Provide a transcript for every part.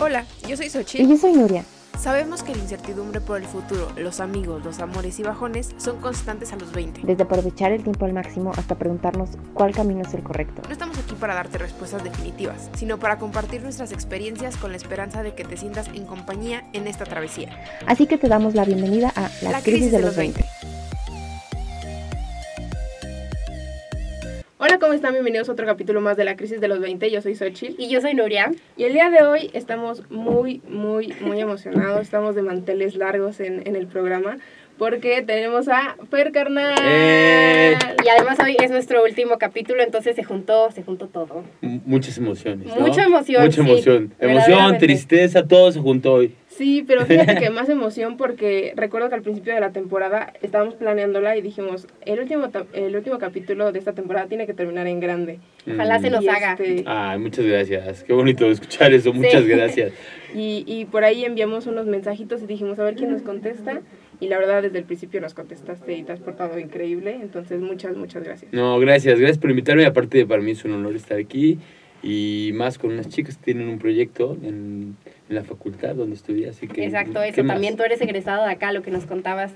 Hola, yo soy Xochitl. Y yo soy Nuria. Sabemos que la incertidumbre por el futuro, los amigos, los amores y bajones son constantes a los 20. Desde aprovechar el tiempo al máximo hasta preguntarnos cuál camino es el correcto. No estamos aquí para darte respuestas definitivas, sino para compartir nuestras experiencias con la esperanza de que te sientas en compañía en esta travesía. Así que te damos la bienvenida a La, crisis, de, los 20. Hola, ¿cómo están? Bienvenidos a otro capítulo más de la crisis de los 20. Yo soy Xochitl. Y yo soy Nuria. Y el día de hoy estamos muy, muy, muy emocionados. Estamos de manteles largos en, en el programa porque tenemos a Fer Carnal. ¡Eh! Y además hoy es nuestro último capítulo, entonces se juntó, se juntó todo. M muchas emociones. ¿no? Mucha emoción. Mucha sí, emoción. emoción, tristeza, todo se juntó hoy. Sí, pero fíjate que más emoción porque recuerdo que al principio de la temporada estábamos planeándola y dijimos, el último el último capítulo de esta temporada tiene que terminar en grande. Ojalá Mm. se nos Y haga. este, Ay, muchas gracias. Qué bonito escuchar eso. Muchas gracias. Y, y por ahí enviamos unos mensajitos y dijimos a ver quién nos contesta. Y la verdad, desde el principio nos contestaste y te has portado increíble. Entonces, muchas, muchas gracias. No, gracias. Gracias por invitarme. Aparte, para mí es un honor estar aquí. Y más con unas chicas que tienen un proyecto en la facultad donde estudié. Así que, Exacto, ¿qué eso. más? También tú eres egresado de acá, lo que nos contabas.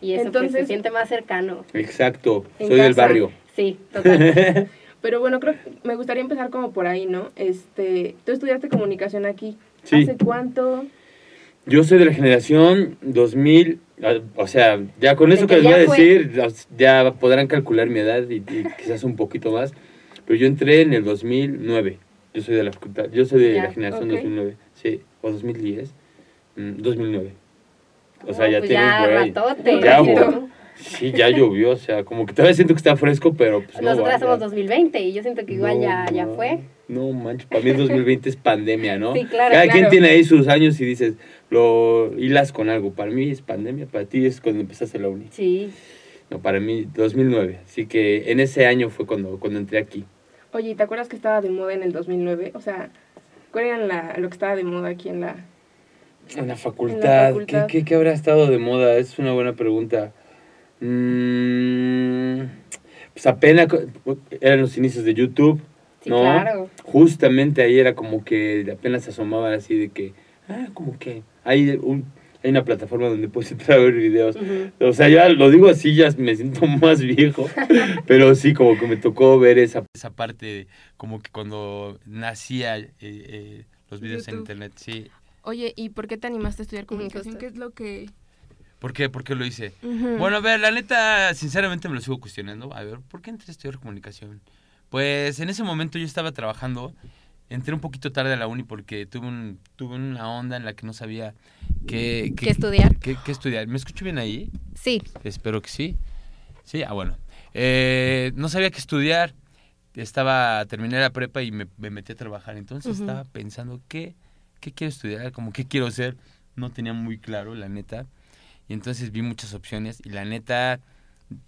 Y eso pues, Entonces- se siente más cercano. Exacto. Soy del casa. barrio. Sí, total. Pero bueno, creo que me gustaría empezar como por ahí, ¿no? Este, tú estudiaste comunicación aquí. Sí. ¿Hace cuánto? Yo soy de la generación 2000, ah, o sea, ya con eso De que les voy a ya fue. decir, ya podrán calcular mi edad y, y quizás un poquito más, pero yo entré en el 2009, yo soy de la facultad, yo soy de Ya, la generación ok. 2009, sí, o 2010, mm, 2009. O No, sea, ya pues tiene un buen- ratote. Ya, ¿no? bo- Sí, ya llovió, o sea, como que todavía siento que está fresco, pero pues no. Nosotras va, somos ya. 2020 y yo siento que igual No, ya, ya no, fue. No manches, para mí el 2020 es pandemia, ¿no? Sí, claro, Cada quien claro. tiene ahí sus años y dices, lo hilas con algo. Para mí es pandemia, para ti es cuando empezaste la uni. Sí. No, para mí 2009. Así que en ese año fue cuando, cuando entré aquí. Oye, ¿te acuerdas que estaba de moda en el 2009? O sea, ¿cuál era la, lo que estaba de moda aquí en la... En la facultad. facultad. ¿Qué, qué, qué habrá estado de moda? Es una buena pregunta. Mm, pues apenas eran los inicios de YouTube. Sí, ¿no? claro. Justamente ahí era como que apenas se asomaban así de que, ah, como que hay, un, hay una plataforma donde puedes entrar a ver videos. O sea, ya lo digo así, ya me siento más viejo, pero sí, como que me tocó ver esa, esa parte, como que cuando nacía eh, eh, los videos en internet, sí. Oye, ¿y por qué te animaste a estudiar comunicación? ¿Qué es lo que...? ¿Por qué? ¿Por qué lo hice? Bueno, a ver, la neta, sinceramente me lo sigo cuestionando. A ver, ¿por qué entré a estudiar comunicación? Pues en ese momento yo estaba trabajando, entré un poquito tarde a la uni porque tuve, un, tuve una onda en la que no sabía qué, ¿Qué estudiar? qué- qué estudiar. ¿Me escucho bien ahí? Sí. Espero que sí. Sí, ah, bueno. Eh, no sabía qué estudiar. Estaba, terminé la prepa y me, me metí a trabajar. Entonces estaba pensando, ¿qué, ¿qué quiero estudiar? Como, ¿qué quiero ser? No tenía muy claro, la neta. Y entonces vi muchas opciones y la neta,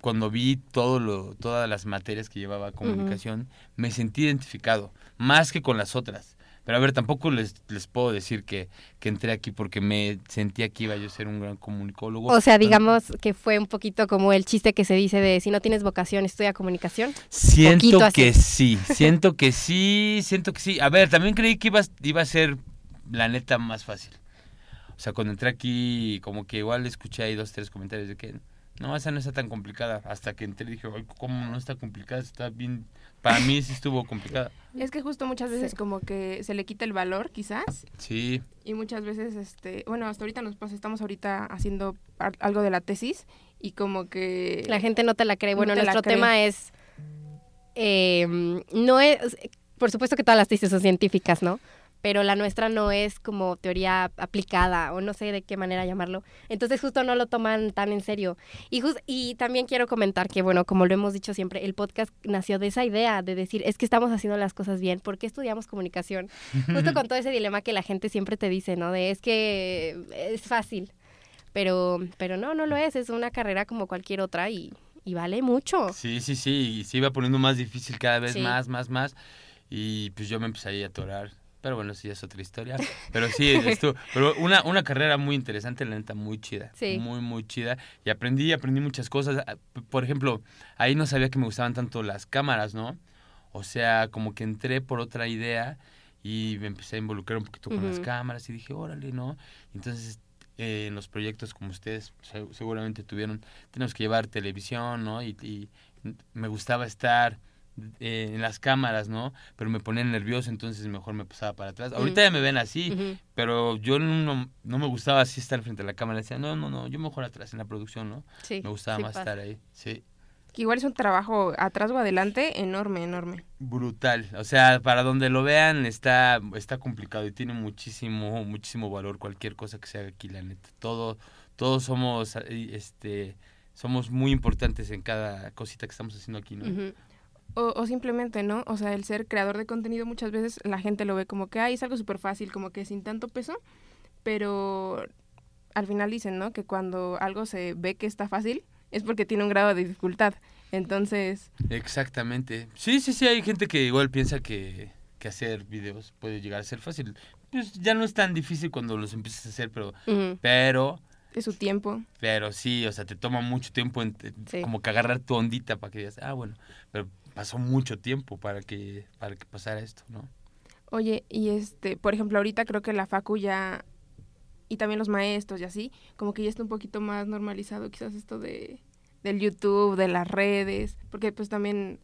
cuando vi todo lo, todas las materias que llevaba comunicación, me sentí identificado, más que con las otras. Pero a ver, tampoco les, les puedo decir que, que entré aquí porque me sentía que iba yo a ser un gran comunicólogo. O sea, digamos que fue un poquito como el chiste que se dice de si no tienes vocación, estudia comunicación. Siento que sí, siento que sí, siento que sí. A ver, también creí que iba, iba a ser la neta más fácil. O sea, cuando entré aquí, como que igual escuché ahí dos, tres comentarios de que no, esa no está tan complicada. Hasta que entré dije, Ay, ¿cómo no está complicada? Está bien. Para mí sí estuvo complicada. Es que justo muchas veces como que se le quita el valor, quizás. Sí, Y muchas veces, este, bueno, hasta ahorita nos pasa, estamos ahorita haciendo algo de la tesis y como que... La gente no te la cree. No Bueno, te nuestro cree. tema es. eh, no es. Por supuesto que todas las tesis son científicas, ¿no? Pero la nuestra no es como teoría aplicada o no sé de qué manera llamarlo. Entonces justo no lo toman tan en serio. Y, jus- y también quiero comentar que, bueno, como lo hemos dicho siempre, el podcast nació de esa idea de decir, es que estamos haciendo las cosas bien, ¿por qué estudiamos comunicación? Justo con todo ese dilema que la gente siempre te dice, ¿no? De es que es fácil. Pero, pero no, no lo es, es una carrera como cualquier otra y, y vale mucho. sí, sí, sí. Y se iba poniendo más difícil cada vez Sí. más, más, más. Y pues yo me empecé ahí a atorar. Pero bueno, ya es otra historia. Pero sí, esto, pero una, una carrera muy interesante, la neta, muy chida. Sí. Muy, muy chida. Y aprendí, aprendí muchas cosas. Ah, Por ejemplo, ahí no sabía que me gustaban tanto las cámaras, ¿no? O sea, como que entré por otra idea y me empecé a involucrar un poquito con las cámaras y dije, órale, ¿no? Entonces, eh, en los proyectos como ustedes se- seguramente tuvieron, tenemos que llevar televisión, ¿no? Y, y me gustaba estar eh, en las cámaras, ¿no? Pero me ponía nervioso, entonces mejor me pasaba para atrás. Ahorita ya me ven así, pero yo no, no me gustaba así estar frente a la cámara. Decía, no, no, no, yo mejor atrás en la producción, ¿no? Sí, Me gustaba sí más pasa. estar ahí, sí. Que igual es un trabajo atrás o adelante enorme, enorme. Brutal. O sea, para donde lo vean está, está complicado y tiene muchísimo, muchísimo valor cualquier cosa que se haga aquí, la neta. Todo, todos somos, eh, este, somos muy importantes en cada cosita que estamos haciendo aquí, ¿no? Ujú. O, o simplemente, ¿no? O sea, el ser creador de contenido muchas veces la gente lo ve como que, ay, es algo súper fácil, como que sin tanto peso, pero al final dicen, ¿no? Que cuando algo se ve que está fácil es porque tiene un grado de dificultad. Entonces, Exactamente. Sí, sí, sí, hay gente que igual piensa que, que hacer videos puede llegar a ser fácil. Pues ya no es tan difícil cuando los empiezas a hacer, pero, pero, es su tiempo. pero sí, o sea, te toma mucho tiempo en- en- Sí. como que agarrar tu ondita para que digas, ah, bueno, pero pasó mucho tiempo para que, para que pasara esto, ¿no? Oye, y este, por ejemplo, ahorita creo que la facu ya, y también los maestros y así, como que ya está un poquito más normalizado quizás esto de del YouTube, de las redes, porque pues también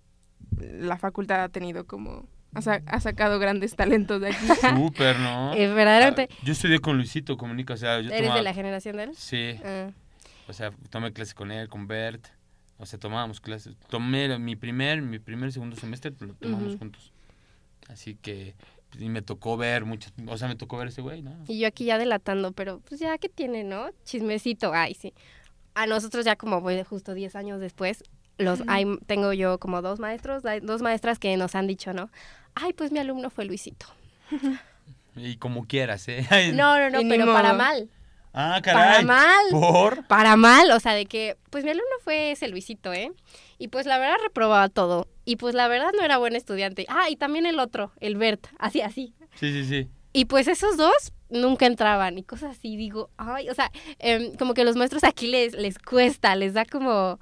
la facultad ha tenido como, ha, sa- ha sacado grandes talentos de aquí. Súper, ¿no? Eh, verdaderamente, Ah, Yo estudié con Luisito Comunica, o sea, yo ¿eres tomaba- de la generación de él? Sí, Ah. o sea, tomé clases con él, con Bert, o sea, tomábamos clases. Tomé mi primer, mi primer, segundo semestre, lo tomamos juntos. Así que, y me tocó ver muchas, o sea, me tocó ver ese güey, ¿no? Y yo aquí ya delatando, pero pues ya que tiene, ¿no? Chismecito, ay, sí. A nosotros ya como pues, justo 10 años después, los hay, tengo yo como dos maestros, dos maestras que nos han dicho, ¿no? Ay, pues mi alumno fue Luisito. Y como quieras, ¿eh? No, no, no, Y pero para mal. Ah, Para caray. mal. ¿Por? Para mal, o sea, de que, pues mi alumno fue ese Luisito, ¿eh? Y pues la verdad reprobaba todo. Y pues la verdad no era buen estudiante. Ah, y también el otro, el Bert, así, así. Sí, sí, sí. Y pues esos dos nunca entraban y cosas así, digo, ay, o sea, em, como que los maestros aquí les, les cuesta, les da como,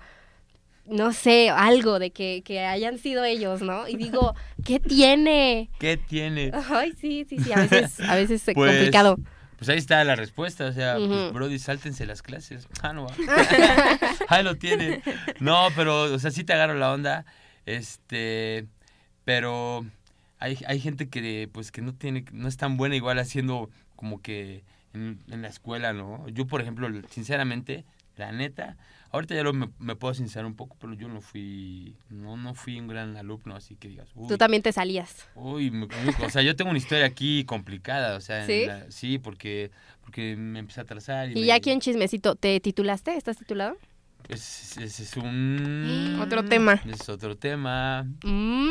no sé, algo de que, que hayan sido ellos, ¿no? Y digo, ¿qué tiene? ¿Qué tiene? Ay, sí, sí, sí, a veces, a veces es Pues, complicado. Pues ahí está la respuesta, o sea, pues. Brody, sáltense las clases. Ah, no va. ahí lo tienen. No, pero, o sea, sí te agarro la onda, este, pero hay, hay gente que, pues, que no tiene, no es tan buena igual haciendo como que en, en la escuela, ¿no? Yo, por ejemplo, sinceramente, la neta, ahorita ya lo, me, me puedo sincerar un poco, pero yo no fui, no, no fui un gran alumno, así que digas, uy, Tú también te salías. Uy, me- o sea, yo tengo una historia aquí complicada, o sea, ¿Sí? la- sí, porque porque me empecé a atrasar y, Y me- ya aquí en Chismecito, ¿te titulaste? ¿Estás titulado? es, es, es un Otro tema. es otro tema. Mm,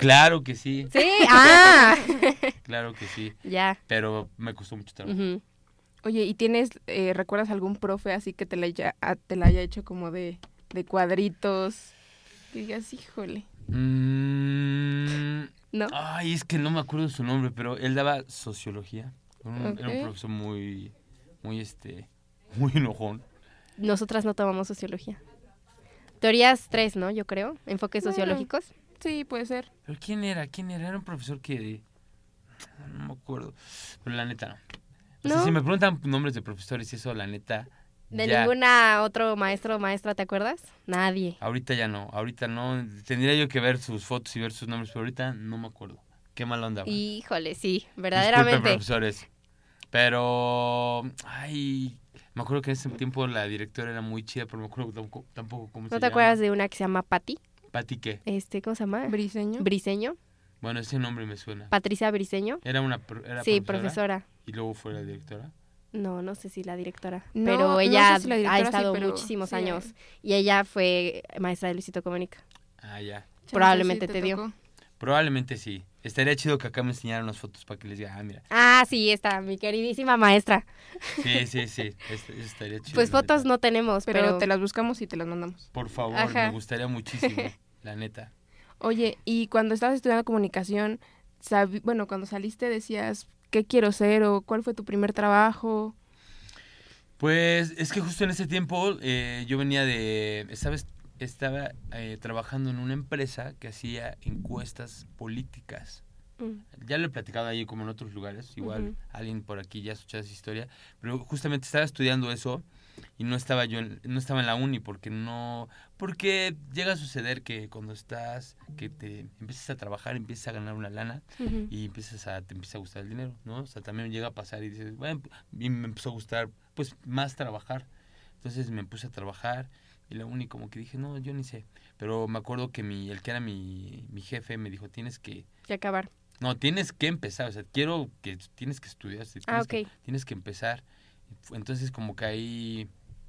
Claro que sí, sí, ah, claro que sí, ya. pero me costó mucho trabajo. Oye, ¿y tienes, eh, recuerdas algún profe así que te la haya, a- te la haya hecho como de, de cuadritos? Que digas, híjole. Mm, ¿No? ay, es que no me acuerdo su nombre, pero él daba sociología. Era un, era un profesor muy muy este muy enojón. Nosotras no tomamos sociología. Teorías tres, ¿no? Yo creo. Enfoques Bueno. sociológicos. Sí, puede ser. ¿Pero quién era? ¿Quién era? Era un profesor que... No me acuerdo. Pero la neta no. O sea, ¿No? si me preguntan nombres de profesores y eso, la neta... ¿De ya, ninguna otro maestro o maestra te acuerdas? Nadie. Ahorita ya no. Ahorita no. Tendría yo que ver sus fotos y ver sus nombres, pero ahorita no me acuerdo. Qué mal onda. Híjole, sí, Disculpen, verdaderamente. profesores. Pero... Ay... Me acuerdo que en ese tiempo la directora era muy chida, pero me acuerdo tampoco, tampoco cómo se ¿No te llama. acuerdas de una que se llama Patti? ¿Pati qué? Este, ¿cómo se llama? Briseño. Briseño. Bueno, ese nombre me suena. Patricia Briseño. Era una pro- era Sí, profesora, profesora. Y luego fue la directora. No, no sé si la directora. No, pero no ella sé si la ha sí, estado pero muchísimos sí, años. eh. Y ella fue maestra de Luisito Comunica. Ah, ya. Probablemente sí te dio. Probablemente sí. Estaría chido que acá me enseñaran unas fotos para que les diga, ah, mira. Ah, sí, está, mi queridísima maestra. Sí, sí, sí. Eso estaría chido. Pues fotos neta. no tenemos, Pero, pero, te las buscamos y te las mandamos. Por favor, Ajá. me gustaría muchísimo. la neta. Oye, y cuando estabas estudiando comunicación, bueno, cuando saliste decías, ¿qué quiero ser? o cuál fue tu primer trabajo? Pues es que justo en ese tiempo eh, yo venía de. ¿Sabes? Estaba eh, trabajando en una empresa que hacía encuestas políticas. Mm. Ya lo he platicado ahí como en otros lugares, igual alguien por aquí ya ha escuchado esa historia, pero justamente estaba estudiando eso y no estaba yo, en- no estaba en la uni porque no, porque llega a suceder que cuando estás, que te empiezas a trabajar, empiezas a ganar una lana y empiezas a, te empieza a gustar el dinero, ¿no? O sea, también llega a pasar y dices, bueno, y me empezó a gustar, pues, más trabajar. Entonces me puse a trabajar y la uni como que dije, no, yo ni sé. Pero me acuerdo que mi, el que era mi, mi jefe me dijo, tienes que, Y acabar. no, tienes que empezar, o sea, quiero que tienes que estudiar, Ah, tienes, que, ok. tienes que empezar. Entonces como que ahí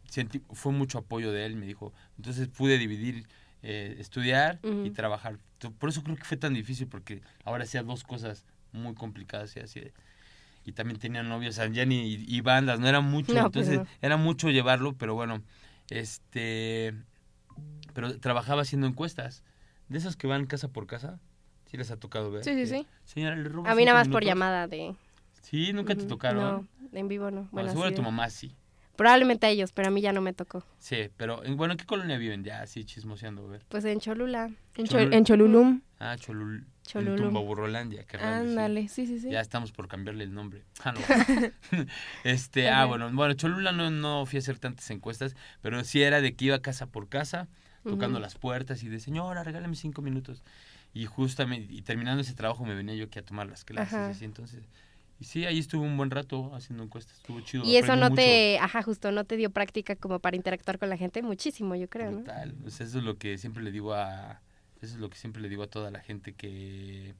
sentí, fue mucho apoyo de él, me dijo, entonces pude dividir eh, estudiar y trabajar. Por eso creo que fue tan difícil, porque ahora hacía dos cosas muy complicadas y así. Y también tenía novios, o sea, ya ni y, y bandas, no era mucho, No, pues entonces no. era mucho llevarlo, pero bueno, este, pero trabajaba haciendo encuestas, de esos que van casa por casa, sí les ha tocado ver. Sí, sí, sí. Señora, le robo A mí nada más por minutos?" llamada de... Sí, nunca te tocaron. No, en vivo no. Bueno, Bueno, seguro a tu mamá sí. Probablemente a ellos, pero a mí ya no me tocó. Sí, pero en- bueno, ¿en qué colonia viven? Ya, así chismoseando, a ver. Pues en Cholula. En, Chol- en Cholulum. Ah, Cholul. Cholulum. En Tumbaburrolandia, decir. Ándale, sí, sí, sí. Ya estamos por cambiarle el nombre. Ah, no. este, ah, bueno, bueno, Cholula no, no fui a hacer tantas encuestas, pero sí era de que iba casa por casa, tocando las puertas y de señora, regálame cinco minutos. Y justamente, y terminando ese trabajo me venía yo aquí a tomar las clases Ajá. y así, entonces. Y sí, ahí estuve un buen rato haciendo encuestas, estuvo chido. Y eso no mucho. te, ajá, justo, no te dio práctica como para interactuar con la gente muchísimo, yo creo, ¿no? Sea, eso es lo que siempre le digo a eso es lo que siempre le digo a toda la gente que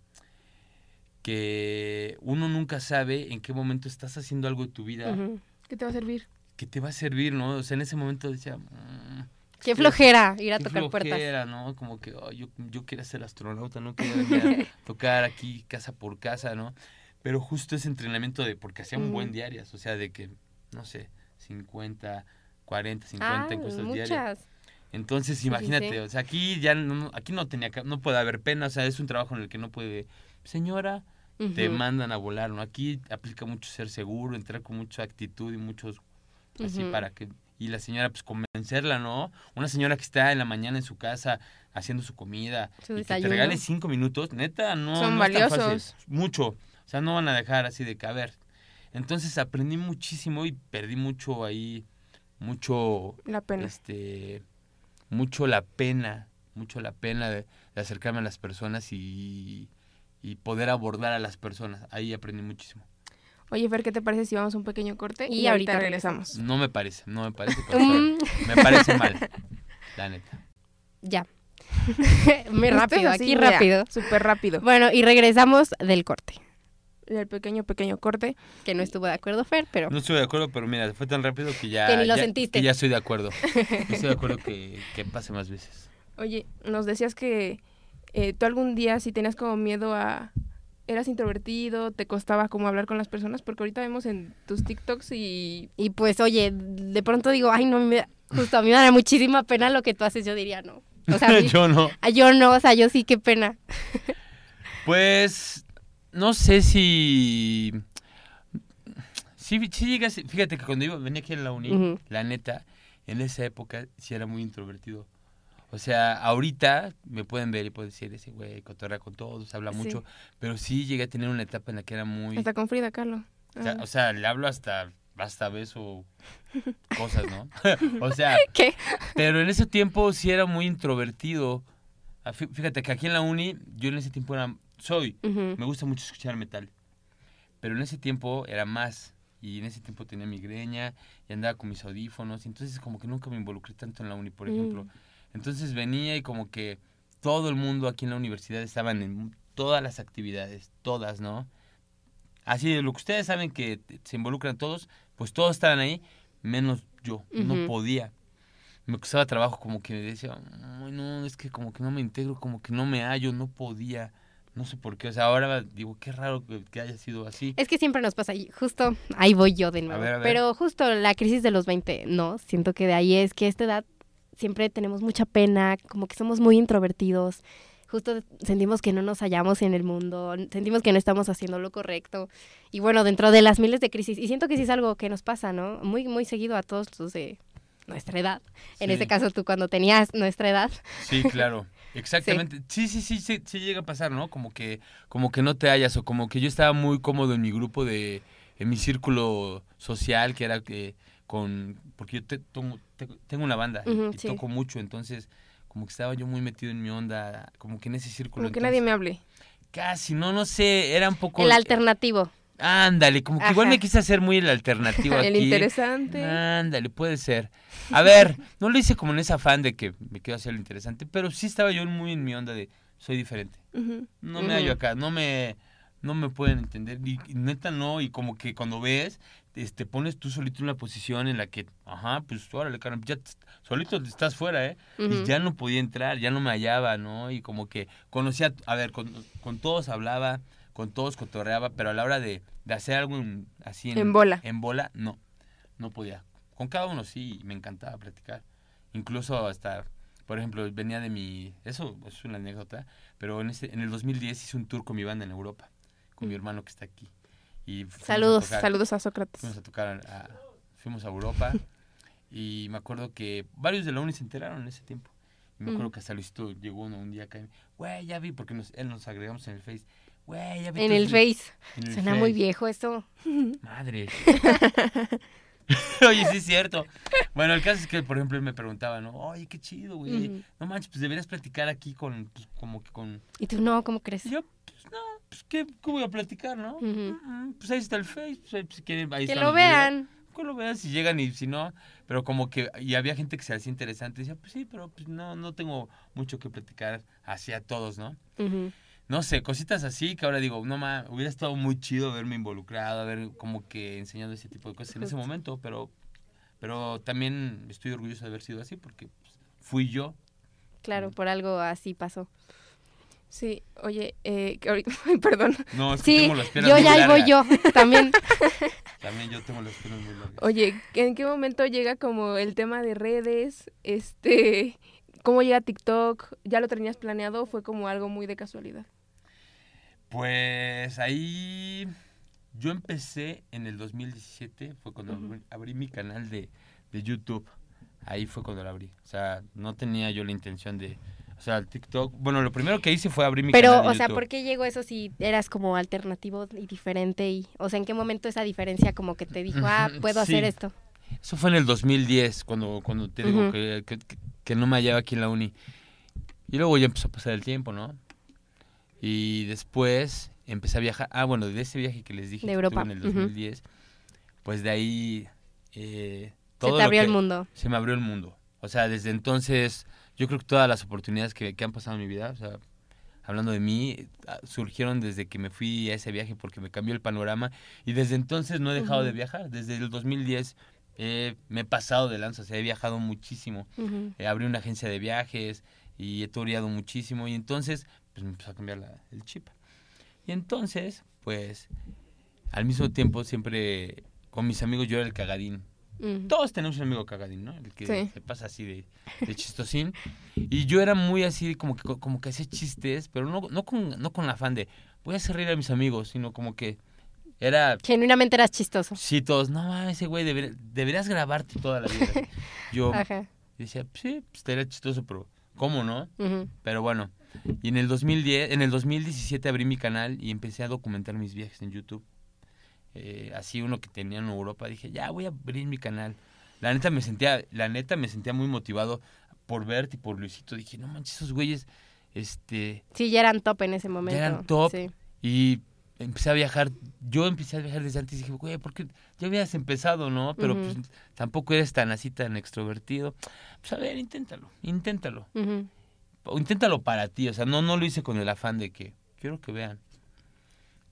que uno nunca sabe en qué momento estás haciendo algo de tu vida Ujú. ¿Qué te va a servir? que te va a servir, ¿no? O sea, en ese momento decía, "Mm, Qué flojera ir a qué tocar puertas. flojera, ¿no? Como que "Ay, yo, yo quería ser astronauta, no quería venir a tocar aquí casa por casa, ¿no? Pero justo ese entrenamiento de, porque hacía un buen diarias, o sea, de que, no sé, 50, 40, 50 Ah, encuestas diarias. muchas. Entonces, Sí, sí, imagínate, sí. o sea, aquí ya no, aquí no tenía, no puede haber pena, o sea, es un trabajo en el que no puede, señora, te mandan a volar, ¿no? Aquí aplica mucho ser seguro, entrar con mucha actitud y muchos, así para que, y la señora, pues convencerla, ¿no? Una señora que está en la mañana en su casa haciendo su comida Su y que te regale cinco minutos, neta, no, Son no es tan fácil. mucho, o sea, no van a dejar así de caber. Entonces aprendí muchísimo y perdí mucho ahí, mucho La pena. este mucho la pena mucho la pena de, de acercarme a las personas y, y poder abordar a las personas ahí aprendí muchísimo Oye, Fer, ¿qué te parece si vamos a un pequeño corte? Y Y, ahorita ahorita regresamos. no me parece no me parece Mm, me parece mal la neta ya. Muy rápido, aquí rápido. Súper rápido. Bueno, y regresamos del corte. El pequeño, pequeño corte. Que no estuvo de acuerdo Fer, pero no estoy de acuerdo pero mira fue tan rápido que ya Que ni lo ya- sentiste. que ya estoy de acuerdo estoy de acuerdo que, que pase más veces Oye, nos decías que eh, tú algún día si tenías como miedo a... Eras introvertido, te costaba como hablar con las personas, porque ahorita vemos en tus TikToks y... y pues oye, de pronto digo, ay, no, me da- justo a mí me da muchísima pena lo que tú haces, yo diría, no. O sea, mí- yo no yo no, o sea, yo sí, qué pena. Pues no sé si sí, sí llegas, fíjate que cuando iba venía aquí en la uni, la neta, en esa época sí era muy introvertido. O sea, ahorita me pueden ver y pueden decir, ese güey cotorrea con todos, habla Sí. mucho, pero sí llegué a tener una etapa en la que era muy Hasta con Frida Kahlo. o sea, Ah. o sea, le hablo hasta hasta beso cosas, ¿no? o sea, ¿Qué? pero en ese tiempo sí era muy introvertido. Ah, fí- Fíjate que aquí en la uni, yo en ese tiempo era, soy, me gusta mucho escuchar metal. Pero en ese tiempo era más. Y en ese tiempo tenía migreña y andaba con mis audífonos. Y entonces como que nunca me involucré tanto en la uni, por ejemplo. Mm. Entonces venía y como que todo el mundo aquí en la universidad estaban en todas las actividades, todas, ¿no? Así de lo que ustedes saben que se involucran todos, pues todos estaban ahí, menos yo. No podía. Me costaba trabajo como que me decía, "Ay, no, es que como que no me integro, como que no me hallo, no podía. No sé por qué. O sea, ahora digo, qué raro que, que haya sido así. Es que siempre nos pasa, y justo ahí voy yo de nuevo. ver, a ver. Pero justo la crisis de los 20, no, siento que de ahí es que a esta edad siempre tenemos mucha pena, como que somos muy introvertidos. Justo sentimos que no nos hallamos en el mundo, sentimos que no estamos haciendo lo correcto. Y bueno, dentro de las miles de crisis, y siento que sí es algo que nos pasa, ¿no? Muy, muy seguido a todos los de nuestra edad. En este caso tú cuando tenías nuestra edad. Sí, claro. Exactamente. Sí. sí, sí, sí, sí, llega a pasar, ¿no? Como que, como que no te hallas o como que yo estaba muy cómodo en mi grupo de, en mi círculo social, que era que con, porque yo te, tengo, te- tengo una banda Ujú, y, sí. toco mucho, entonces como que estaba yo muy metido en mi onda, como que en ese círculo. Como que nadie me hable. Casi, no, no sé, era un poco... El alternativo. Ándale, como que igual me quise hacer muy el alternativo aquí. El interesante. Ándale, puede ser. A ver, no lo hice como en ese afán de que me quiero hacer lo interesante, pero sí estaba yo muy en mi onda de soy diferente. No me Ujú. hallo acá, no me no me pueden entender y, y neta no y como que cuando ves este pones tú solito en una posición en la que ajá, pues órale, caramba, ya solito estás fuera, ¿eh? Y ya no podía entrar, ya no me hallaba, ¿no? Y como que conocía, a ver, con, con todos hablaba, con todos cotorreaba, pero a la hora de, de hacer algo en- así En bola. En bola, no, no podía. Con cada uno sí, me encantaba platicar. Incluso hasta, por ejemplo, venía de mi, eso es una anécdota, pero en, este, en el 2010 hice un tour con mi banda en Europa, con mi hermano que está aquí. Y fuimos a Saludos, tocar- Saludos a Sócrates. Fuimos a tocar, a- fuimos a Europa y me acuerdo que varios de la uni se enteraron en ese tiempo. Y me acuerdo Ujú. que hasta Luisito llegó uno un día acá y me güey, ya vi, porque nos, él nos agregamos en el Face. Güey, ya vi. En el Face. en el Suena muy Face". viejo esto. Madre. Oye, sí es cierto. Bueno, el caso es que, por ejemplo, él me preguntaba, ¿no? Oye, qué chido, güey. No manches, pues deberías platicar aquí con, pues, como que con... Y tú no, ¿cómo crees? Y yo, pues no, pues ¿qué, qué voy a platicar, no? Mm, Pues ahí está el Face, pues, ahí, pues, ahí Que lo videos. vean. Que lo vean si llegan y si no, pero como que, y había gente que se hacía interesante, decía, pues sí, pero pues no, no tengo mucho que platicar hacia todos, ¿no? Ujú. No sé, cositas así que ahora digo, no ma, hubiera estado muy chido haberme involucrado, haber como que enseñado ese tipo de cosas en ese momento, pero, pero también estoy orgulloso de haber sido así porque pues, fui yo. Claro, por algo así pasó. Sí, oye, eh, que ahorita, perdón. No, es que Sí, tengo las piernas yo muy ya ahí voy largas. yo también. También yo tengo las piernas muy largas. Oye, ¿en qué momento llega como el tema de redes? Este, ¿cómo llega TikTok? ¿Ya lo tenías planeado o fue como algo muy de casualidad? Pues ahí yo empecé en el 2017, fue cuando abrí, abrí mi canal de, de YouTube. Ahí fue cuando lo abrí. O sea, no tenía yo la intención de... O sea, el TikTok... Bueno, lo primero que hice fue abrir mi Pero, canal de o sea, YouTube. ¿por qué llegó eso si eras como alternativo y diferente? y O sea, ¿en qué momento esa diferencia como que te dijo, ah, puedo sí. hacer esto? Eso fue en el 2010, cuando, cuando te digo Ujú. que, que- que- que no me hallaba aquí en la uni. Y luego ya empezó a pasar el tiempo, ¿no? Y después empecé a viajar. Ah, bueno, de ese viaje que les dije De que Europa, tuve en el ujú. 2010, pues de ahí... eh, Se todo te lo abrió el mundo. Se me abrió el mundo. O sea, desde entonces, yo creo que todas las oportunidades que, que han pasado en mi vida, o sea, hablando de mí, ah, surgieron desde que me fui a ese viaje porque me cambió el panorama y desde entonces no he dejado de viajar. Desde el 2010 eh, me he pasado de lanza, o sea, he viajado muchísimo. Ujú. Eh, abrí una agencia de viajes y he toreado muchísimo y entonces pues me empezó a cambiar la- el chip. Y entonces, pues, al mismo tiempo siempre con mis amigos yo era el cagadín. Ujú. Todos tenemos un amigo cagadín, ¿no? El que Sí. se pasa así de, de chistosín. Y yo era muy así, como que, como que hacía chistes, pero no, no, con, no con afán de voy a hacer reír a mis amigos, sino como que era, Genuinamente eras chistoso. sí, todos, no, mames, ese güey, deber- deberías grabarte toda la vida. Yo Ajá. decía, sí, pues estaría chistoso, pero ¿cómo no? Ujú. Pero bueno, y en el 2010, en el 2017 abrí mi canal y empecé a documentar mis viajes en YouTube. Eh, así uno que tenía en Europa, dije, ya voy a abrir mi canal. La neta me sentía, la neta me sentía muy motivado por Bert y por Luisito. Dije, no manches, esos güeyes, este, Sí, ya eran top en ese momento. eran top. Sí. y empecé a viajar. Yo empecé a viajar desde antes y dije, güey, ¿por qué ya habías empezado, no? Pero Ujú. pues tampoco eres tan así, tan extrovertido. Pues a ver, inténtalo, inténtalo. Ujú. O inténtalo para ti, o sea, no, no lo hice con el afán de que quiero que vean.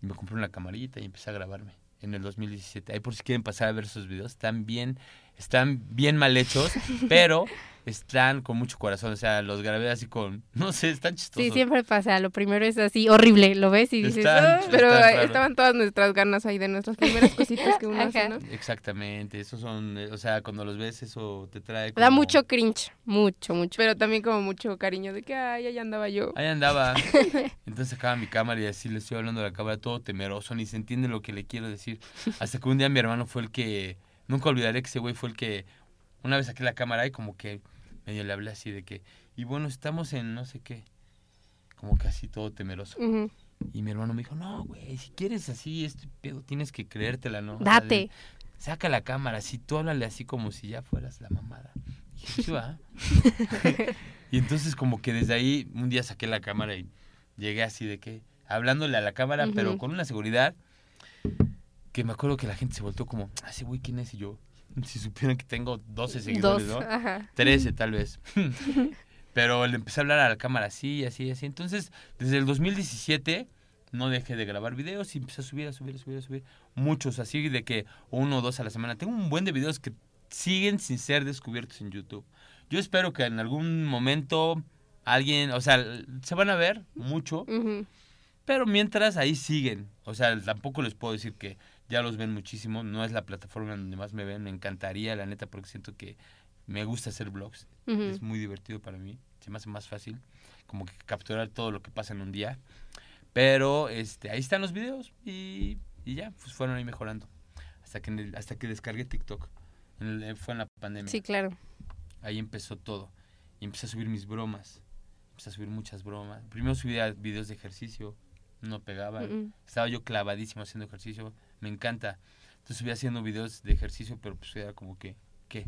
Me compré una camarita y empecé a grabarme en el 2017. Ahí por si quieren pasar a ver esos videos, están bien, están bien mal hechos, pero están con mucho corazón, o sea, los grabé así con, no sé, están chistosos. Sí, siempre pasa. Lo primero es así, horrible. Lo ves y dices, Están- "Ah". Pero estaban todas nuestras ganas ahí de nuestras primeras cositas que uno hace, Ajá. ¿no? Exactamente, esos son, eh, o sea, cuando los ves eso te trae da como- mucho cringe. Mucho, mucho. Pero también como mucho cariño de que, ay, allá andaba yo. Ahí andaba. Entonces sacaba mi cámara y así le estoy hablando a la cámara todo temeroso, ni se entiende lo que le quiero decir. Hasta que un día mi hermano fue el que, nunca olvidaré que ese güey fue el que, una vez saqué la cámara y como que medio le hablé así de que, y bueno, estamos en no sé qué. Como que así todo temeroso. Y mi hermano me dijo, no, güey, si quieres así, este pedo, tienes que creértela, ¿no? Date. saca la cámara, así, tú háblale así como si ya fueras la mamada. Y dije, sí, va. y entonces como que desde ahí, un día saqué la cámara y llegué así de que, hablándole a la cámara, pero con una seguridad que me acuerdo que la gente se volteó como, ah, ese güey, ¿quién es? Y yo, si supieran que tengo 12 seguidores, Dos. ¿no? Ajá. 13 tal vez. Pero le empecé a hablar a la cámara así, así, así. Entonces, desde el 2017 no dejé de grabar videos y empecé a subir, a subir, a subir, a subir. Muchos, así de que uno o dos a la semana. Tengo un buen de videos que siguen sin ser descubiertos en YouTube. Yo espero que en algún momento alguien, o sea, se van a ver mucho, pero mientras ahí siguen. O sea, tampoco les puedo decir que ya los ven muchísimo. No es la plataforma donde más me ven. Me encantaría, la neta, porque siento que me gusta hacer vlogs. Ujú. Es muy divertido para mí. Se me hace más fácil como que capturar todo lo que pasa en un día. Pero este, ahí están los videos y, y ya, pues fueron ahí mejorando. Hasta que, en el- hasta que descargué TikTok. En el- fue en la pandemia. Sí, claro. Ahí empezó todo. Y empecé a subir mis bromas. Empecé a subir muchas bromas. Primero subía videos de ejercicio. No pegaba. Mm, Estaba yo clavadísimo haciendo ejercicio. Me encanta. Entonces subía haciendo videos de ejercicio, pero pues era como que, ¿qué?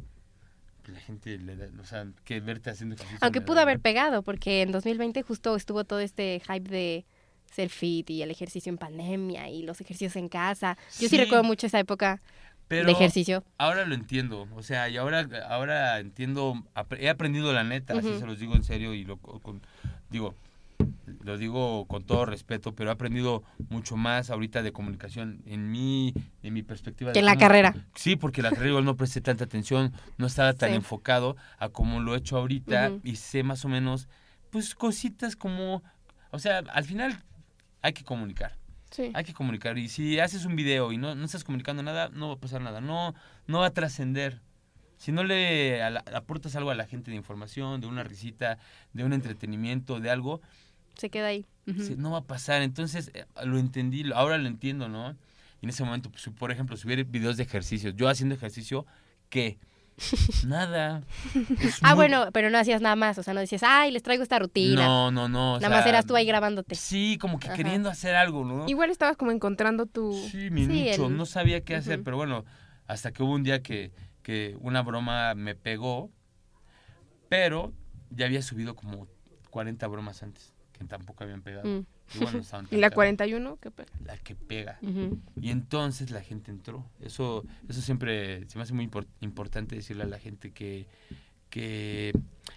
Pues la gente le da, o sea, que verte haciendo ejercicio. Aunque pudo da haber pegado, porque en 2020 justo estuvo todo este hype de ser fit y el ejercicio en pandemia y los ejercicios en casa. Yo sí, Sí. recuerdo mucho esa época Pero de ejercicio. ahora lo entiendo. O sea, y ahora, ahora entiendo, he aprendido la neta, así Ujú. se los digo en serio y lo con- digo, lo digo con todo respeto, pero he aprendido mucho más ahorita de comunicación en mi, en mi perspectiva. Que en la carrera. Sí, porque la carrera igual no presté tanta atención, no estaba tan Sí. enfocado a como lo he hecho ahorita y sé más o menos, pues cositas como, o sea, al final hay que comunicar, Sí. hay que comunicar y si haces un video y no, no estás comunicando nada, no va a pasar nada, no, no va a trascender. Si no le aportas algo a la gente de información, de una risita, de un entretenimiento, de algo, Se queda ahí. Sí, no va a pasar. Entonces, eh, lo entendí, lo- ahora lo entiendo, ¿no? Y en ese momento, pues, por ejemplo, subir videos de ejercicio. Yo haciendo ejercicio, ¿qué? Nada. Ah, muy- bueno, pero no hacías nada más. O sea, no decías, ay, les traigo esta rutina. No, no, no. o nada más eras tú ahí grabándote. Sí, como que Ajá. queriendo hacer algo, ¿no? Igual estabas como encontrando tu... Sí, mi Sí, nicho. el- No sabía qué hacer, pero bueno, hasta que hubo un día que, que una broma me pegó, pero ya había subido como 40 bromas antes, que tampoco habían pegado. Mm. Igual no estaban ¿Y la cabrón. 41? ¿Qué pe- La que pega. Y entonces la gente entró. Eso, eso siempre se me hace muy impor- importante decirle a la gente que, que,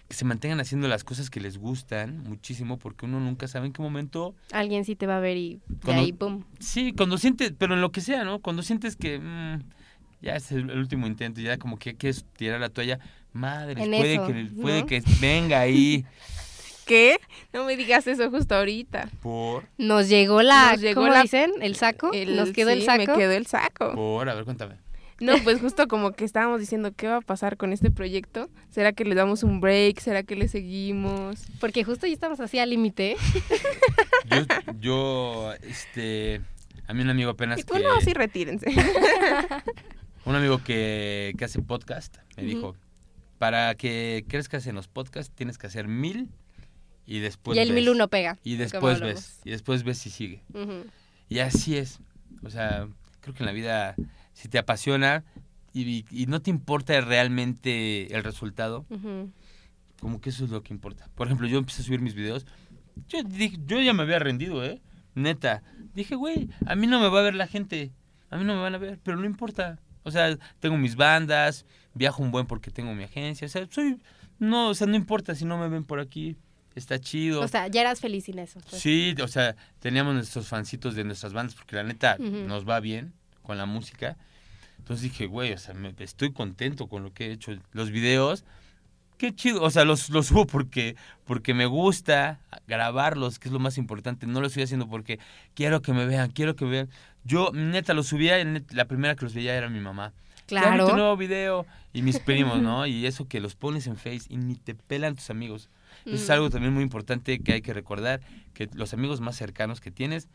que se mantengan haciendo las cosas que les gustan muchísimo, porque uno nunca sabe en qué momento. Alguien sí te va a ver y de Cuando- ahí, pum. Sí, cuando sientes, pero en lo que sea, ¿no? Cuando sientes que mm, ya es el, el último intento, ya como que quieres tirar la toalla, madre, En puede, eso, que, puede ¿no? que venga ahí ¿Qué? No me digas eso justo ahorita. por, Nos llegó la, Nos llegó ¿cómo la- dicen? ¿El saco? El- Nos quedó el sí, saco. Me quedó el saco. por, a ver, cuéntame. No, pues justo como que estábamos diciendo, ¿qué va a pasar con este proyecto? ¿Será que le damos un break? ¿Será que le seguimos? Porque justo ya estamos así al límite. Yo, yo, este, a mí un amigo apenas Y tú que... no, sí, retírense. Un amigo que, que hace podcast me dijo, para que crezcas en los podcasts tienes que hacer mil y después y el ves. mil uno pega. Y después ves, y después ves si sigue. Ujú. Y así es. O sea, creo que en la vida, si te apasiona y, y no te importa realmente el resultado, Ujú. como que eso es lo que importa. Por ejemplo, yo empecé a subir mis videos, yo, yo ya me había rendido, ¿eh? Neta. Dije, güey, a mí no me va a ver la gente, a mí no me van a ver, pero no importa. O sea, tengo mis bandas, viajo un buen porque tengo mi agencia, o sea, soy, no, o sea, no importa si no me ven por aquí, está chido. O sea, ya eras feliz sin eso. pues. Sí, o sea, teníamos nuestros fancitos de nuestras bandas porque la neta nos va bien con la música. Entonces dije, güey, o sea, me- estoy contento con lo que he hecho. Los videos, qué chido. O sea, los, los subo porque, porque me gusta grabarlos, que es lo más importante. No lo estoy haciendo porque quiero que me vean, quiero que me vean. Yo, neta, los subía, la primera que los veía era mi mamá. Ya vi tu Claro. nuevo video. Y mis primos, ¿no? Y eso que los pones en Face y ni te pelan tus amigos. Eso es Mm. algo también muy importante que hay que recordar, que los amigos más cercanos que tienes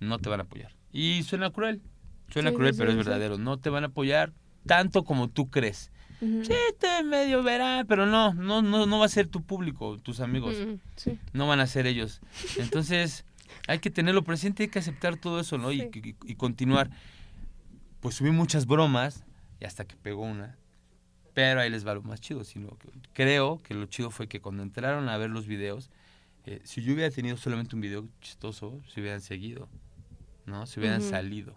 no te van a apoyar. Y suena cruel, suena Sí, cruel, sí, pero sí, es verdadero. No te van a apoyar tanto como tú crees. Sí, te medio verá, pero no, no, no, no va a ser tu público, tus amigos, Mm. Sí. no van a ser ellos. Entonces, hay que tenerlo presente, hay que aceptar todo eso, ¿no? Y, y- y continuar. Pues subí muchas bromas y hasta que pegó una. Pero ahí les va lo más chido, sino que creo que lo chido fue que cuando entraron a ver los videos, eh, si yo hubiera tenido solamente un video chistoso, se hubieran seguido, ¿no? Se hubieran salido.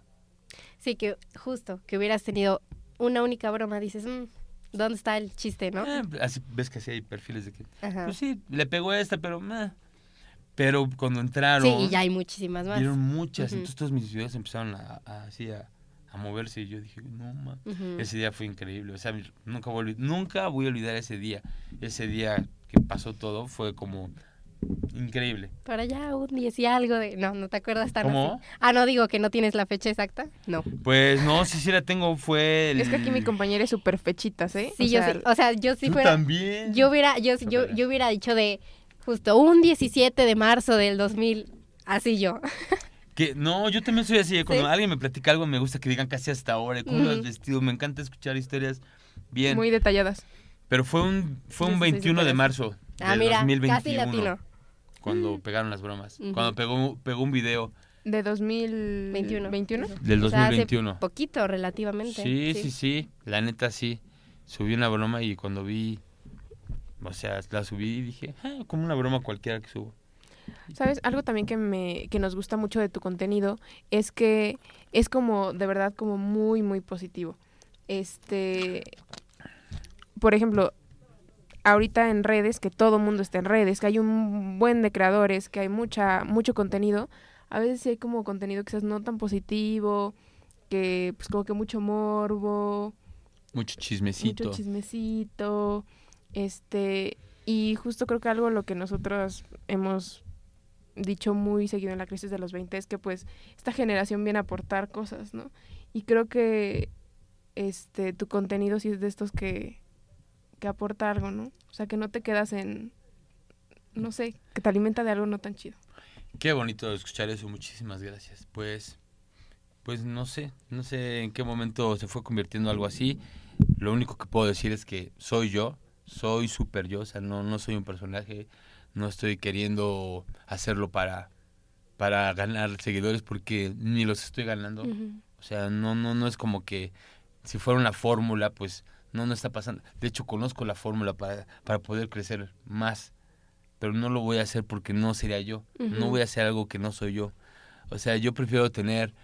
Sí, que justo, que hubieras tenido una única broma, dices, "Mm, ¿dónde está el chiste, no? Eh, así ves que así hay perfiles de que, Ajá. pues sí, le pegó esta, pero meh. Pero cuando entraron, Sí, y ya hay muchísimas más. vieron muchas, entonces todos mis videos empezaron a, a- así a moverse y yo dije, no, ma. Ujú. Ese día fue increíble, o sea, nunca voy, nunca voy a olvidar ese día. Ese día que pasó todo fue como increíble. Para allá un 10 y algo de... No, no te acuerdas tan ¿Cómo? así. Ah, no, digo que no tienes la fecha exacta. No. Pues no, sí, sí la tengo, fue el... Es que aquí mi compañera es súper fechitas, ¿eh? Sí, O yo sea, sí. O sea, yo sí Tú fuera... también. Yo hubiera, yo, yo, yo hubiera dicho de justo un 17 de marzo del 2000. Así yo. Que, no, yo también soy así, cuando ¿Sí? alguien me platica algo me gusta que digan casi hasta ahora, cómo lo has vestido, me encanta escuchar historias bien. Muy detalladas. Pero fue un, fue un Yo sí soy 21 de marzo Ah, del mira, 2021. casi latino. Cuando pegaron las bromas. Ujú. Cuando pegó, pegó un video De 2021. 21. del O sea, hace 2021. poquito, relativamente. Sí, sí, sí, La neta sí. Subí una broma y cuando vi, o sea, la subí y dije, "Ah, como una broma cualquiera que subo. ¿Sabes? Algo también que me que nos gusta mucho de tu contenido es que es como de verdad como muy muy positivo. Este por ejemplo, ahorita en redes, que todo mundo está en redes, que hay un buen de creadores, que hay mucha mucho contenido, a veces sí hay como contenido quizás no tan positivo, que pues como que mucho morbo, Mucho chismecito. mucho chismecito, este, y justo creo que algo lo que nosotros hemos dicho muy seguido en la crisis de los 20 es que pues esta generación viene a aportar cosas, ¿no? Y creo que este tu contenido sí es de estos que que aporta algo, ¿no? O sea, que no te quedas en no sé, que te alimenta de algo no tan chido. Qué bonito escuchar eso, muchísimas gracias. Pues, pues no sé, no sé en qué momento se fue convirtiendo algo así. Lo único que puedo decir es que soy yo, soy súper yo, o sea, no, no soy un personaje, no estoy queriendo hacerlo para, para ganar seguidores porque ni los estoy ganando. O sea, no, no, no es como que si fuera una fórmula, pues no, no está pasando. De hecho, conozco la fórmula para, para poder crecer más, pero no lo voy a hacer porque no sería yo. No voy a hacer algo que no soy yo. O sea, yo prefiero tener,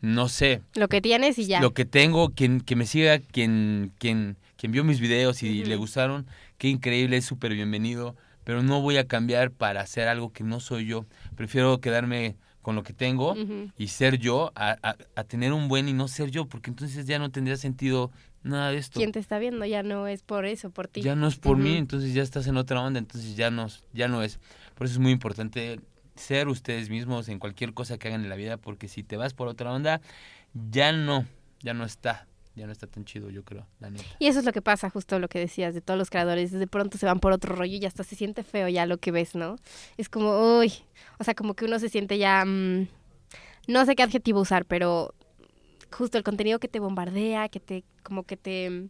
no sé, Lo que tienes y ya. lo que tengo, quien, que me siga, quien, quien, quien vio mis videos y le gustaron, qué increíble, es súper bienvenido, pero no voy a cambiar para hacer algo que no soy yo. Prefiero quedarme con lo que tengo y ser yo a, a- a tener un buen y no ser yo, porque entonces ya no tendría sentido nada de esto. Quien te está viendo ya no es por eso, por ti. Ya no es por mí, entonces ya estás en otra onda, entonces ya no, ya no es. Por eso es muy importante ser ustedes mismos en cualquier cosa que hagan en la vida, porque si te vas por otra onda, ya no, ya no está, ya no está tan chido, yo creo, la neta. Y eso es lo que pasa, justo lo que decías de todos los creadores. De pronto se van por otro rollo y hasta se siente feo ya lo que ves, ¿no? Es como, uy, o sea, como que uno se siente ya, mm, no sé qué adjetivo usar, pero justo el contenido que te bombardea, que te, como que te,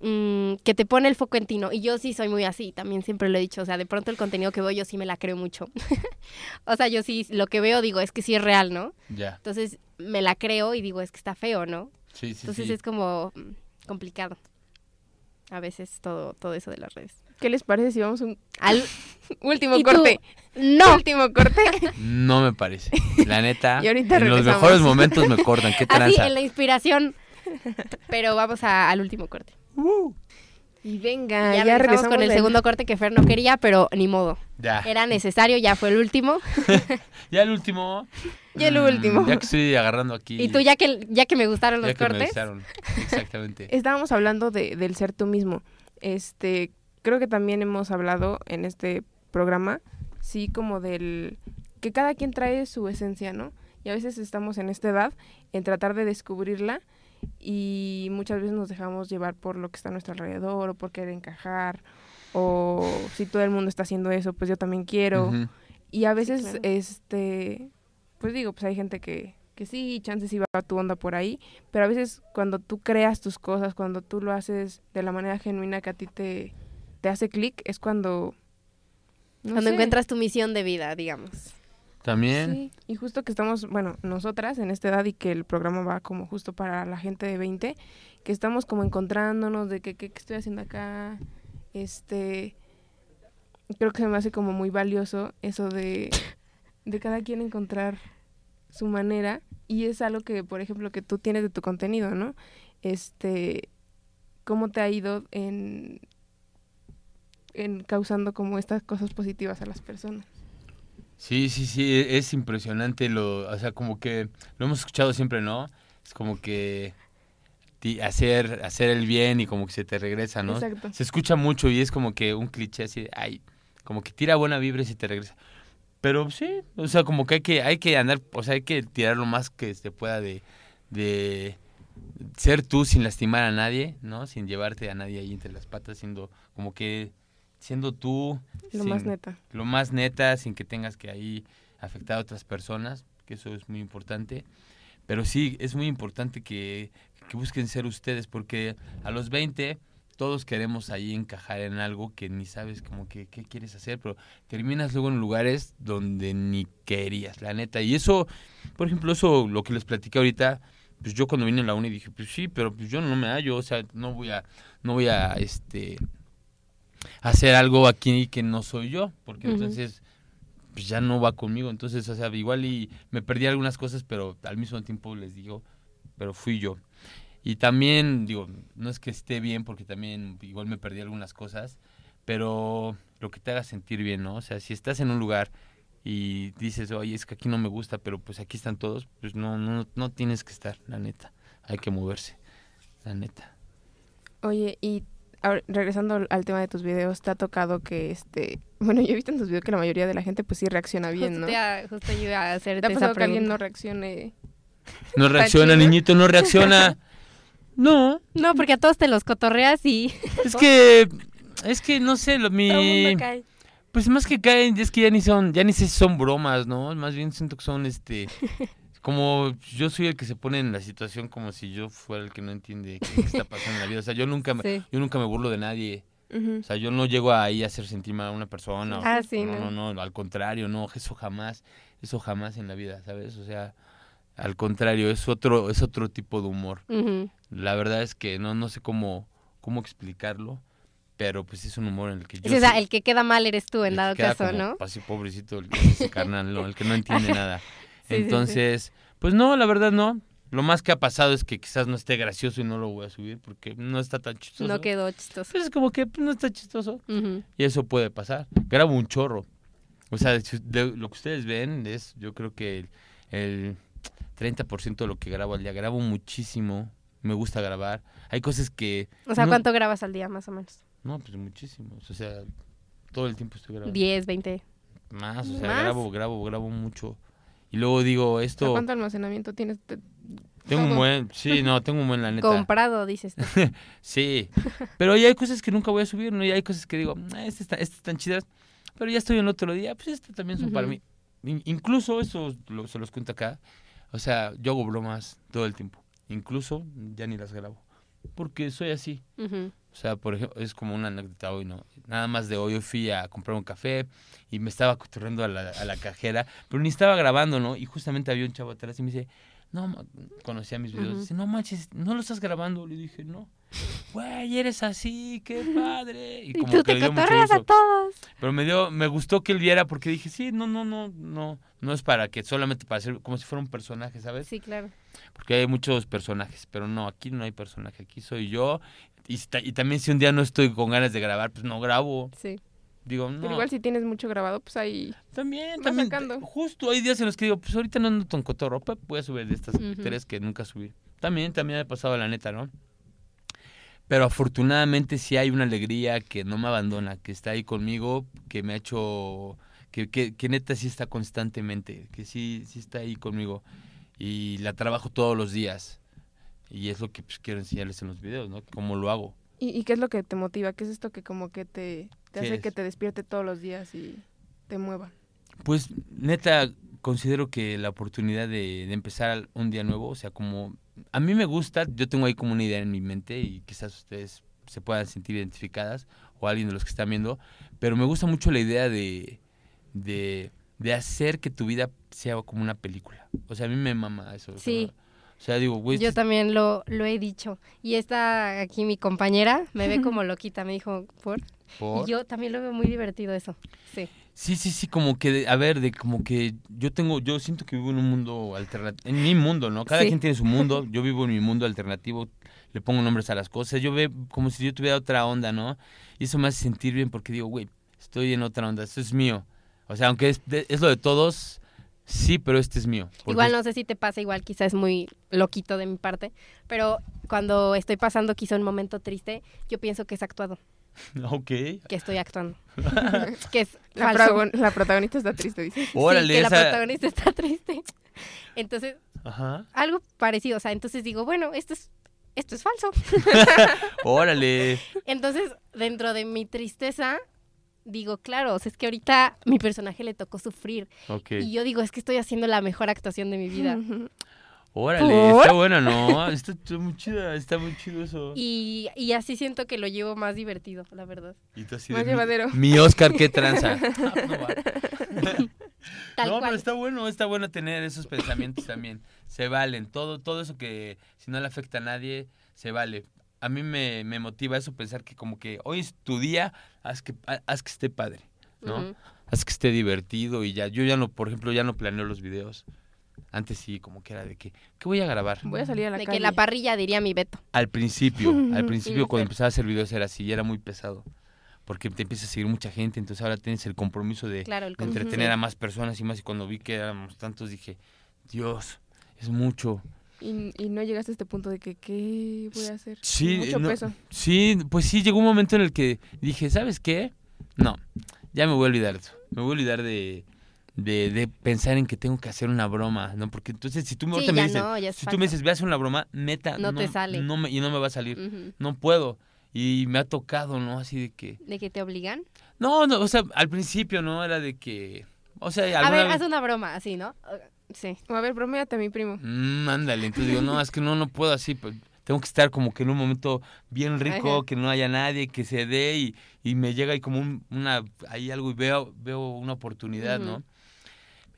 mm, que te pone el foco en ti, ¿no? Y yo sí soy muy así, también siempre lo he dicho, o sea, de pronto el contenido que veo yo sí me la creo mucho. o sea, yo sí, lo que veo digo, es que sí es real, ¿no? Ya, Entonces me la creo y digo, es que está feo, ¿no? Sí, sí, Entonces sí. es como mm, complicado. A veces todo, todo eso de las redes. ¿Qué les parece si vamos un Al... último ¿Y tú? corte? ¡No! Último corte. No me parece, la neta, Y ahorita en los mejores momentos me cortan, qué Así, tranza. en la inspiración. Pero vamos a- al último corte. Y venga, ya, ya, regresamos con el segundo corte que Fer no quería, pero ni modo. Ya, Era necesario, ya fue el último. ya el último. Ya el Mm, último. Ya que estoy agarrando aquí. Y tú, ya que, ya que me gustaron ya los que me cortes. avisaron, exactamente. Estábamos hablando de, del ser tú mismo. Este, creo que también hemos hablado en este programa, sí, como del que cada quien trae su esencia, ¿no? Y a veces estamos en esta edad en tratar de descubrirla y muchas veces nos dejamos llevar por lo que está a nuestro alrededor o por querer encajar o si todo el mundo está haciendo eso, pues yo también quiero. Y a veces, claro. este, pues digo, pues hay gente que, que sí, chances iba tu onda por ahí, pero a veces cuando tú creas tus cosas, cuando tú lo haces de la manera genuina que a ti te, te hace clic, es cuando... no Cuando sé. encuentras tu misión de vida, digamos. También. Sí, y justo que estamos, bueno, nosotras en esta edad y que el programa va como justo para la gente de 20, que estamos como encontrándonos de que qué qué estoy haciendo acá, este, creo que se me hace como muy valioso eso de, de cada quien encontrar su manera y es algo que, por ejemplo, que tú tienes de tu contenido, ¿no? Este, ¿cómo te ha ido en, en causando como estas cosas positivas a las personas? Sí, sí, sí, e- es impresionante lo, o sea, como que lo hemos escuchado siempre, ¿no? Es como que hacer hacer el bien y como que se te regresa, ¿no? Exacto. Se escucha mucho y es como que un cliché así, de, ay, como que tira buena vibra y se te regresa. Pero sí, o sea, como que hay que hay que andar, o sea, hay que tirar lo más que se pueda de de ser tú sin lastimar a nadie, ¿no? Sin llevarte a nadie ahí entre las patas, siendo como que siendo tú Lo sin- más neta. lo más neta, sin que tengas que ahí afectar a otras personas, que eso es muy importante. Pero sí, es muy importante que, que busquen ser ustedes, porque a los 20 todos queremos ahí encajar en algo que ni sabes como que qué quieres hacer, pero terminas luego en lugares donde ni querías, la neta. Y eso, por ejemplo, eso lo que les platiqué ahorita, pues yo cuando vine a la uni dije, pues sí, pero pues yo no me hallo, o sea, no voy a, no voy a, este, hacer algo aquí que no soy yo, porque entonces pues ya no va conmigo, entonces, o sea, igual y me perdí algunas cosas, pero al mismo tiempo les digo, pero fui yo. Y también, digo, no es que esté bien, porque también igual me perdí algunas cosas, pero lo que te haga sentir bien, ¿no? O sea, si estás en un lugar y dices, oye, es que aquí no me gusta, pero pues aquí están todos, pues no, no, no tienes que estar, la neta. Hay que moverse, la neta. Oye, y ahora, regresando al- tema de tus videos, ¿te ha tocado que este, bueno, yo he visto en tus videos que la mayoría de la gente pues sí reacciona bien, justo, ¿no? te ¿Te justo yo iba a ha hacerte esa pasado que alguien no reaccione? No reacciona, niñito, no reacciona. No, No, porque a todos te los cotorreas y es que, es que no sé, lo, mi... todo el mundo cae. Pues más que caen, es que ya ni son, ya ni sé si son bromas, ¿no? Más bien siento que son este como yo soy el que se pone en la situación como si yo fuera el que no entiende qué está pasando en la vida. O sea, yo nunca me, Sí. yo nunca me burlo de nadie. O sea, yo no llego ahí a hacer sentir mal a una persona. o- Ah, sí, no, no. no, no, al contrario, no, eso jamás, eso jamás en la vida, ¿sabes? O sea, al contrario, es otro, es otro tipo de humor. La verdad es que no, no sé cómo, cómo explicarlo, pero pues es un humor en el que yo soy- el que queda mal eres tú en el que dado queda caso, como, ¿no? Así pobrecito, el, ese carnal, ¿no? el que no entiende nada. Sí, sí, sí. Entonces, pues no, la verdad no. Lo más que ha pasado es que quizás no esté gracioso y no lo voy a subir porque no está tan chistoso. No quedó chistoso. Pues es como que pues, no está chistoso. Y eso puede pasar. Grabo un chorro. O sea, de lo que ustedes ven es, yo creo que el, el 30% de lo que grabo al día. Grabo muchísimo. Me gusta grabar. Hay cosas que... O sea, no- ¿cuánto grabas al día más o menos? No, pues muchísimos. O sea, todo el tiempo estoy grabando. 10, 20. Más, o sea, ¿Más? grabo, grabo, grabo mucho. Y luego digo, esto... ¿Cuánto almacenamiento tienes? Te- Tengo un buen... Sí, no, tengo un buen, la neta. Comprado, dices tú. Sí, pero ya hay cosas que nunca voy a subir, ¿no? Y hay cosas que digo, "Ah, estas están, estas están chidas, pero ya estoy en otro día, pues estas también son para mí. In- incluso, eso lo- se los cuento acá, o sea, yo hago bromas todo el tiempo, incluso ya ni las grabo, porque soy así. O sea, por ejemplo, es como una anécdota hoy, ¿no? Nada más de hoy, yo fui a comprar un café y me estaba cotorreando a la, a la cajera, pero ni estaba grabando, ¿no? Y justamente había un chavo atrás y me dice, no, ma-", conocía mis videos, dice, no manches, ¿no lo estás grabando? Le dije, no. Güey, eres así, qué padre. Y Y como tú que te cotorreas a todos. Pero me dio, me gustó que él viera porque dije, sí, no, no, no, no, no es para que solamente para ser como si fuera un personaje, ¿sabes? Sí, claro. Porque hay muchos personajes, pero no, aquí no hay personaje, aquí soy yo. Y, y también si un día no estoy con ganas de grabar, pues no grabo. Sí. Digo, no. Pero igual si tienes mucho grabado, pues ahí... También, también. sacando. Justo hay días en los que digo, pues ahorita no ando tan cotorro, pues, voy a subir de estas Ujú. tres que nunca subí. También, también ha pasado la neta, ¿no? Pero afortunadamente sí hay una alegría que no me abandona, que está ahí conmigo, que me ha hecho, que, que, que neta sí está constantemente, que sí, sí está ahí conmigo. Y la trabajo todos los días. Y es lo que pues, quiero enseñarles en los videos, ¿no? Cómo lo hago. ¿Y, y qué es lo que te motiva? ¿Qué es esto que como que te, te ¿Qué hace es? que te despierte todos los días y te mueva? Pues neta, considero que la oportunidad de, de empezar un día nuevo, o sea, como a mí me gusta, yo tengo ahí como una idea en mi mente y quizás ustedes se puedan sentir identificadas o alguien de los que están viendo, pero me gusta mucho la idea de, de, de hacer que tu vida sea como una película. O sea, a mí me mama eso. o sea, Sí. O sea, digo, güey, Yo también lo, lo he dicho. Y esta aquí mi compañera me ve como loquita, me dijo, ¿por? por- Y yo también lo veo muy divertido eso. Sí. Sí, sí, sí, como que, de- a ver, de como que yo tengo, yo siento que vivo en un mundo alternativo, en mi mundo, ¿no? Cada Sí. quien tiene su mundo, yo vivo en mi mundo alternativo, le pongo nombres a las cosas, yo veo como si yo tuviera otra onda, ¿no? Y eso me hace sentir bien porque digo, güey, estoy en otra onda, esto es mío. O sea, aunque es, de- es lo de todos, sí, pero este es mío. Igual no sé si te pasa, igual quizás es muy loquito de mi parte, pero cuando estoy pasando quizá un momento triste, yo pienso que es actuado, Ok, que estoy actuando. que es La, protagon- la protagonista está triste, dice. órale, sí, que la protagonista está triste. Entonces, Ajá, algo parecido, o sea, entonces digo, bueno, esto es esto es falso. órale, Entonces, dentro de mi tristeza, digo, claro, o sea, es que ahorita mi personaje le tocó sufrir. Y yo digo, es que estoy haciendo la mejor actuación de mi vida. órale, ¿Por? está buena, ¿no? Está, está muy chida, está muy chido eso. Y, y así siento que lo llevo más divertido, la verdad. Y tú así Más de, llevadero. Mi Oscar, qué tranza. Ah, no va. Tal no, cual. pero está bueno, está bueno tener esos pensamientos también. Se valen. Todo, todo eso que si no le afecta a nadie, se vale. A mí me, me motiva eso pensar que como que hoy es tu día, haz que, ha- haz que esté padre, ¿no? Haz que esté divertido y ya. Yo ya no, por ejemplo, ya no planeo los videos. Antes sí, como que era de que, ¿qué voy a grabar? Voy a salir a la De calle. que la parrilla diría mi Beto. Al principio, al principio cuando empezaba a hacer videos era así, y era muy pesado. Porque te empieza a seguir mucha gente, entonces ahora tienes el compromiso de, Claro, el de control. entretener a más personas y más. Y cuando vi que éramos tantos, dije, Dios, es mucho. Y, y no llegaste a este punto de que, ¿qué voy a hacer? Sí, Mucho no, peso. sí, pues sí, llegó un momento en el que dije, ¿sabes qué? No, ya me voy a olvidar de eso. Me voy a olvidar de, de, de pensar en que tengo que hacer una broma, ¿no? Porque entonces, si tú me, Sí, dices, no, si tú me dices, voy a hacer una broma, neta, No te sale. No me, y no me va a salir. No puedo. Y me ha tocado, ¿no? Así de que... ¿De que te obligan? No, no, o sea, al principio, ¿no? Era de que... O sea, A ver, vez- haz una broma, así, ¿no? Sí. O a ver, broméate a mi primo. Mm, ándale, entonces digo, no, es que no, no puedo así, pues, tengo que estar como que en un momento bien rico, Ajá. que no haya nadie, que se dé y, y me llega ahí como un- una, ahí algo y veo, veo una oportunidad, ¿no?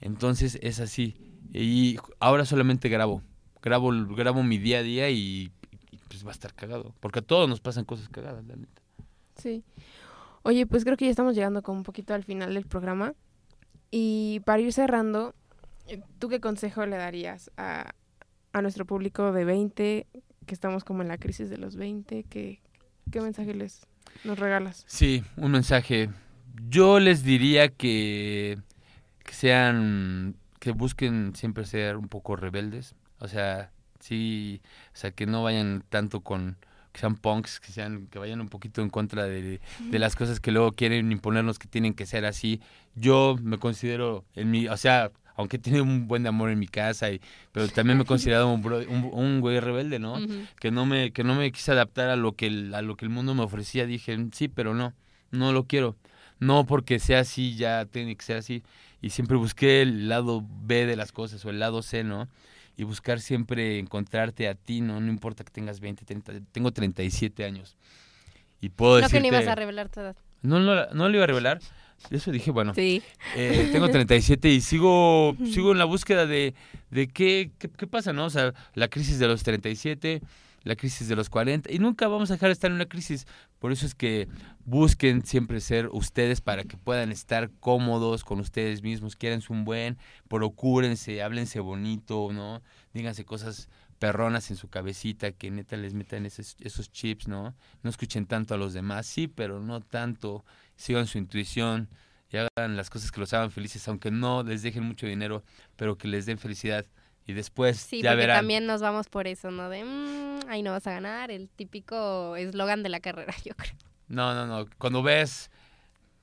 Entonces es así. Y ahora solamente grabo, grabo, grabo mi día a día y, y, pues va a estar cagado, porque a todos nos pasan cosas cagadas, la neta. Sí. Oye, pues creo que ya estamos llegando como un poquito al final del programa. Y para ir cerrando, ¿tú qué consejo le darías a, a nuestro público de 20, que estamos como en la crisis de los 20? ¿Qué, qué mensaje les nos regalas? Sí, un mensaje. Yo les diría que, que sean, que busquen siempre ser un poco rebeldes. O sea, sí, o sea, que no vayan tanto con, que sean punks, que sean, que vayan un poquito en contra de, de las cosas que luego quieren imponernos que tienen que ser así. Yo me considero en mi, o sea, aunque he tenido un buen amor en mi casa, y, pero también me he considerado un, bro- un, un güey rebelde, ¿no? Ujú. que no me que no me quise adaptar a lo que el, a lo que el mundo me ofrecía dije sí pero no no lo quiero no porque sea así ya tiene que ser así y siempre busqué el lado B de las cosas o el lado C no y buscar siempre encontrarte a ti no no importa que tengas 20 30 tengo 37 años y puedo No que decirte no ibas a revelar tu edad. no no no lo iba a revelar eso dije bueno Sí. eh, tengo 37 y sigo, sigo en la búsqueda de, de qué, qué, qué pasa, ¿no? O sea, la crisis de los 37, la crisis de los 40, y nunca vamos a dejar de estar en una crisis. Por eso es que busquen siempre ser ustedes para que puedan estar cómodos con ustedes mismos, quieranse un buen, procúrense, háblense bonito, ¿no? Díganse cosas perronas en su cabecita, que neta les metan esos, esos chips, ¿no? No escuchen tanto a los demás, sí, pero no tanto, sigan su intuición y hagan las cosas que los hagan felices, aunque no les dejen mucho dinero, pero que les den felicidad. Y después Sí, ya porque verán. también nos vamos por eso, ¿no? De, "Mm, ahí no vas a ganar, el típico eslogan de la carrera, yo creo. No, no, no. Cuando ves,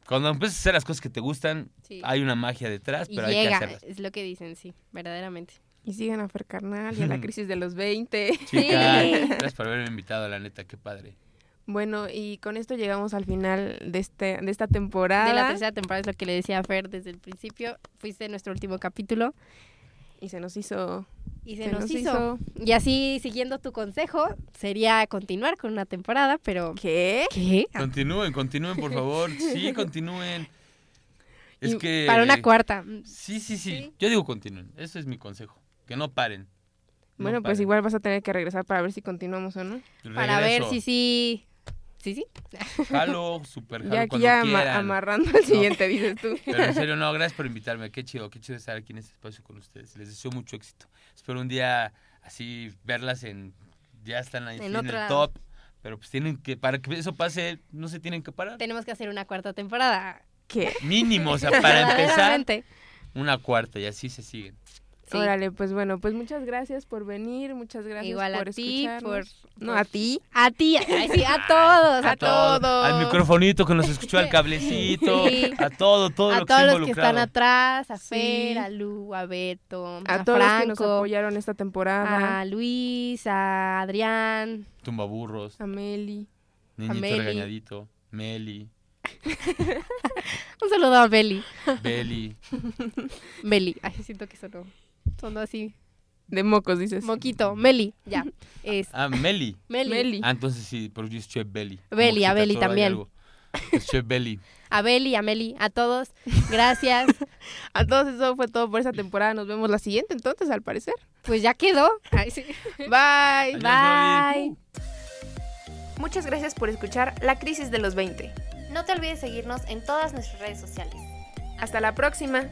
cuando empiezas a hacer las cosas que te gustan, Sí. hay una magia detrás, y pero hay que hacerlas. es lo que dicen, sí, verdaderamente. Y sigan a Fer Carnal y a la crisis de los 20. Chica, gracias por haberme invitado, la neta, qué padre. Bueno, y con esto llegamos al final de, este, de esta temporada. De la tercera temporada es lo que le decía a Fer desde el principio. Fuiste nuestro último capítulo. Y se nos hizo... Y se, nos, hizo. Y así, siguiendo tu consejo, sería continuar con una temporada, pero... ¿Qué? ¿Qué? Continúen, continúen, por favor. Sí, continúen. Es Y que... Para una cuarta. Sí, sí, sí, Sí. Yo digo continúen. Ese es mi consejo. Que no paren. No Bueno, pues paren. igual vas a tener que regresar para ver si continuamos o no. Para ver si sí... Sí, sí. Jalo, super jalo Ya aquí cuando ya ama- amarrando al siguiente, dices tú. Pero en serio, no, gracias por invitarme. Qué chido, qué chido estar aquí en este espacio con ustedes. Les deseo mucho éxito. Espero un día así verlas en... Ya están ahí En el top. Pero pues tienen que... Para que eso pase, no se tienen que parar. Tenemos que hacer una cuarta temporada. ¿Qué? Mínimo, o sea, para empezar, una cuarta y así se siguen. Sí. Órale, pues bueno, pues muchas gracias por venir, muchas gracias Igual por a ti, por. No, a ti. A ti, sí, a todos, a, A todos. Al microfonito que nos escuchó, al cablecito, Sí. a todo, todo a lo que todos los que están atrás, a Sí. Fer, a Lu, a Beto, a, A todos los que nos Franco, apoyaron esta temporada. a Luis, a Adrián, Tumbaburros, A Meli. Niñito Meli. regañadito, Meli, un saludo a Beli. Beli. Beli, ay, siento que sonó, sonó así, De mocos, dices. moquito, Meli, ya, es Ah, Meli. Meli. Meli. Ah, entonces sí, pero yo es Chef Belly. Belly, a Belly también. algo. Es Chef Belly. A Beli, a Meli, a todos, gracias, A todos eso fue todo por esta temporada. Nos vemos la siguiente entonces, al parecer. pues ya quedó, Ay, sí. Bye. Adiós, bye. Belly. Muchas gracias por escuchar La Crisis de los 20. No te olvides seguirnos en todas nuestras redes sociales. Hasta la próxima.